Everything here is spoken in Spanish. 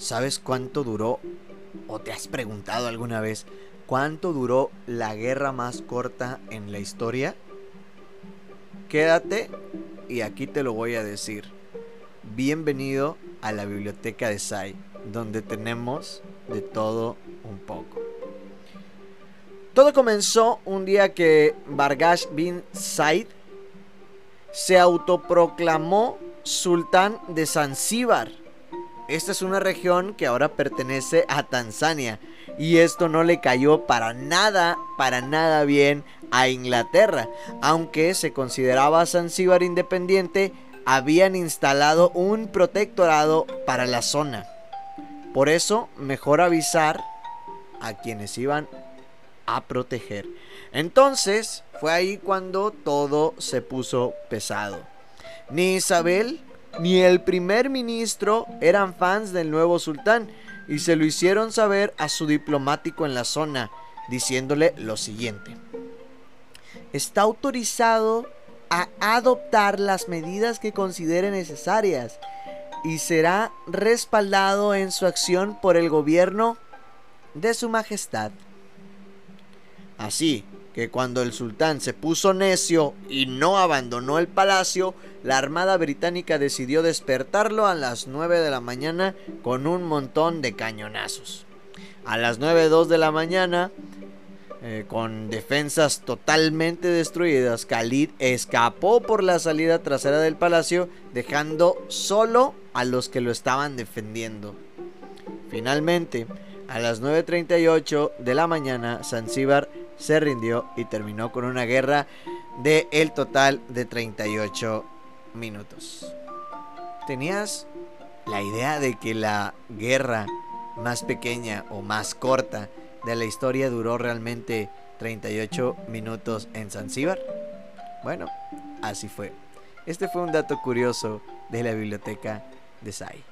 ¿Sabes cuánto duró o te has preguntado alguna vez cuánto duró la guerra más corta en la historia? Quédate y aquí te lo voy a decir. Bienvenido a la biblioteca de Sai, donde tenemos de todo un poco. Todo comenzó un día que Bargash bin Said se autoproclamó sultán de Zanzíbar. Esta es una región que ahora pertenece a Tanzania y esto no le cayó para nada, para nada bien a Inglaterra. Aunque se consideraba Zanzíbar independiente, habían instalado un protectorado para la zona. Por eso, mejor avisar a quienes iban a proteger. Entonces, fue ahí cuando todo se puso pesado. Ni Isabel ni el primer ministro eran fans del nuevo sultán y se lo hicieron saber a su diplomático en la zona, diciéndole lo siguiente. Está autorizado a adoptar las medidas que considere necesarias y será respaldado en su acción por el gobierno de su majestad. Así que cuando el sultán se puso necio y no abandonó el palacio, la armada británica decidió despertarlo a las 9 de la mañana con un montón de cañonazos. A las 9.02 de la mañana, eh, con defensas totalmente destruidas, Khalid escapó por la salida trasera del palacio, dejando solo a los que lo estaban defendiendo. Finalmente, a las 9.38 de la mañana, Zanzíbar se rindió y terminó con una guerra de el total de 38 minutos. ¿Tenías la idea de que la guerra más pequeña o más corta de la historia duró realmente 38 minutos en Zanzíbar? Bueno, así fue. Este fue un dato curioso de la biblioteca de Sai.